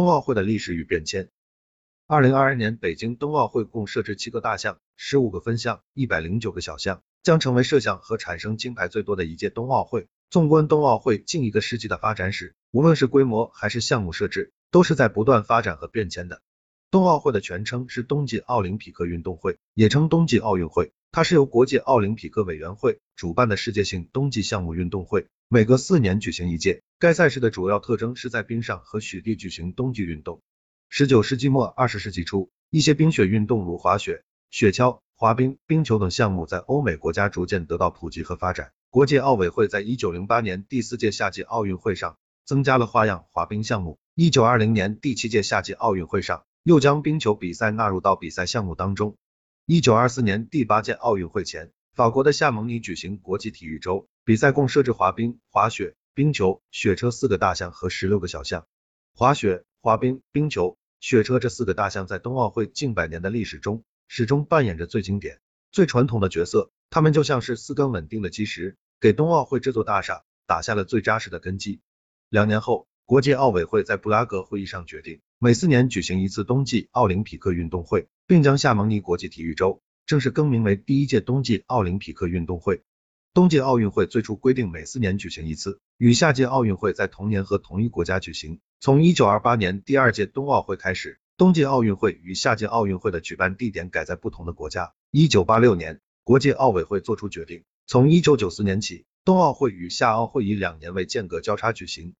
冬奥会的历史与变迁。二零二二年北京冬奥会共设置七个大项、十五个分项、一百零九个小项，将成为设项和产生金牌最多的一届冬奥会。纵观冬奥会近一个世纪的发展史，无论是规模还是项目设置，都是在不断发展和变迁的。冬奥会的全称是冬季奥林匹克运动会，也称冬季奥运会。它是由国际奥林匹克委员会主办的世界性冬季项目运动会，每隔四年举行一届。该赛事的主要特征是在冰上和雪地举行冬季运动。十九世纪末二十世纪初，一些冰雪运动如滑雪、雪橇、滑冰、冰球等项目在欧美国家逐渐得到普及和发展。国际奥委会在一九零八年第四届夏季奥运会上增加了花样滑冰项目，一九二零年第七届夏季奥运会上又将冰球比赛纳入到比赛项目当中。一九二四年第八届奥运会前，法国的夏蒙尼举行国际体育周，比赛共设置滑冰、滑雪、冰球、雪车四个大项和十六个小项。滑雪、滑冰、冰球、雪车这四个大项在冬奥会近百年的历史中，始终扮演着最经典、最传统的角色。他们就像是四根稳定的基石，给冬奥会这座大厦打下了最扎实的根基。两年后，国际奥委会在布拉格会议上决定，每四年举行一次冬季奥林匹克运动会。并将夏蒙尼国际体育周正式更名为第一届冬季奥林匹克运动会。冬季奥运会最初规定每四年举行一次，与夏季奥运会在同年和同一国家举行。从一九二八年第二届冬奥会开始，冬季奥运会与夏季奥运会的举办地点改在不同的国家。一九八六年，国际奥委会作出决定，从一九九四年起，冬奥会与夏奥会以两年为间隔交叉举行。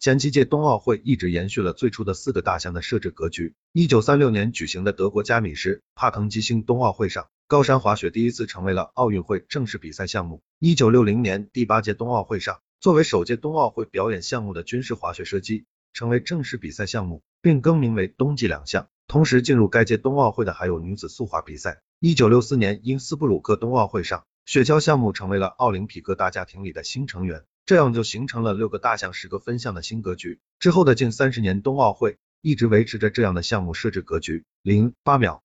前七届冬奥会一直延续了最初的四个大项的设置格局。一九三六年举行的德国加米什帕滕基兴冬奥会上，高山滑雪第一次成为了奥运会正式比赛项目。一九六零年第八届冬奥会上，作为首届冬奥会表演项目的军事滑雪射击成为正式比赛项目，并更名为冬季两项。同时进入该届冬奥会的还有女子速滑比赛。一九六四年因斯布鲁克冬奥会上，雪橇项目成为了奥林匹克大家庭里的新成员。这样就形成了六个大项、十个分项的新格局。之后的近三十年，冬奥会一直维持着这样的项目设置格局。零八秒。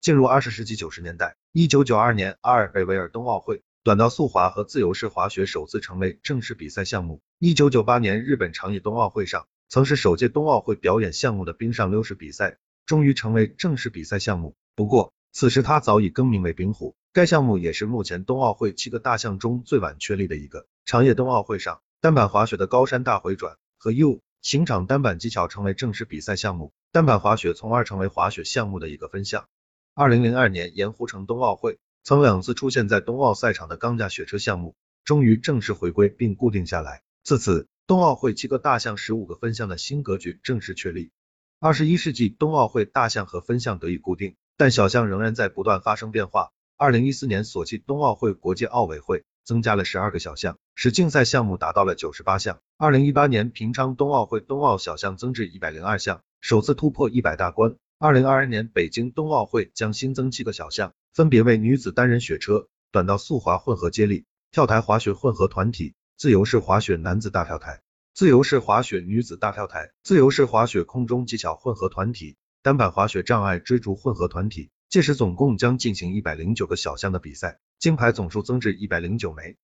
进入二十世纪九十年代，一九九二年阿尔贝维尔冬奥会，短道速滑和自由式滑雪首次成为正式比赛项目。一九九八年日本长野冬奥会上，曾是首届冬奥会表演项目的冰上溜式比赛，终于成为正式比赛项目。不过，此时它早已更名为冰壶。该项目也是目前冬奥会七个大项中最晚确立的一个。长野冬奥会上，单板滑雪的高山大回转和 U 型场单板技巧成为正式比赛项目，单板滑雪从而成为滑雪项目的一个分项。二零零二年盐湖城冬奥会，曾两次出现在冬奥赛场的钢架雪车项目，终于正式回归并固定下来。自此，冬奥会七个大项、十五个分项的新格局正式确立。二十一世纪冬奥会大项和分项得以固定，但小项仍然在不断发生变化。二零一四年索契冬奥会，国际奥委会增加了十二个小项。使竞赛项目达到了九十八项。二零一八年平昌冬奥会冬奥小项增至一百零二项，首次突破一百大关。二零二二年北京冬奥会将新增七个小项，分别为女子单人雪车、短道速滑混合接力、跳台滑雪混合团体、自由式滑雪男子大跳台、自由式滑雪女子大跳台、自由式滑雪空中技巧混合团体、单板滑雪障碍追逐混合团体。届时总共将进行一百零九个小项的比赛，金牌总数增至一百零九枚。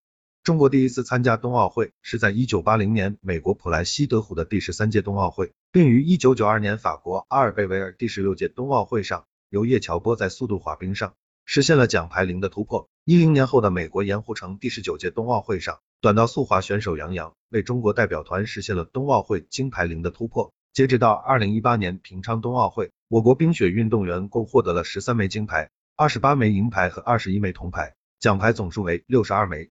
中国第一次参加冬奥会是在一九八零年美国普莱西德湖的第十三届冬奥会，并于一九九二年法国阿尔贝维尔第十六届冬奥会上，由叶乔波在速度滑冰上实现了奖牌零的突破。一零年后的美国盐湖城第十九届冬奥会上，短道速滑选手杨洋为中国代表团实现了冬奥会金牌零的突破。截止到二零一八年平昌冬奥会，我国冰雪运动员共获得了十三枚金牌、二十八枚银牌和二十一枚铜牌，奖牌总数为六十二枚。